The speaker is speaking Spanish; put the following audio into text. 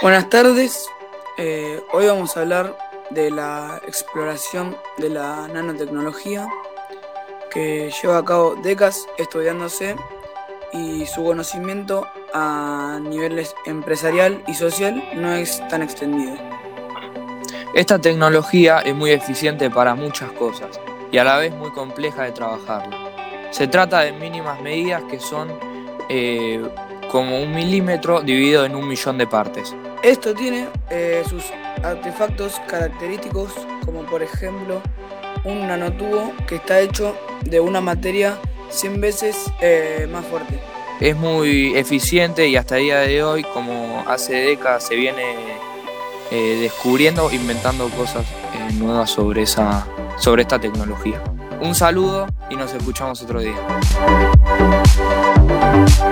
Buenas tardes, eh, hoy vamos a hablar de la exploración de la nanotecnología que lleva a cabo décadas estudiándose y su conocimiento a niveles empresarial y social no es tan extendido. Esta tecnología es muy eficiente para muchas cosas y a la vez muy compleja de trabajarla. Se trata de mínimas medidas que son eh, como un milímetro dividido en un millón de partes. Esto tiene eh, sus artefactos característicos como por ejemplo un nanotubo que está hecho de una materia 100 veces eh, más fuerte. Es muy eficiente y hasta el día de hoy, como hace décadas se viene eh, descubriendo, inventando cosas nuevas sobre, esa, sobre esta tecnología. Un saludo y nos escuchamos otro día.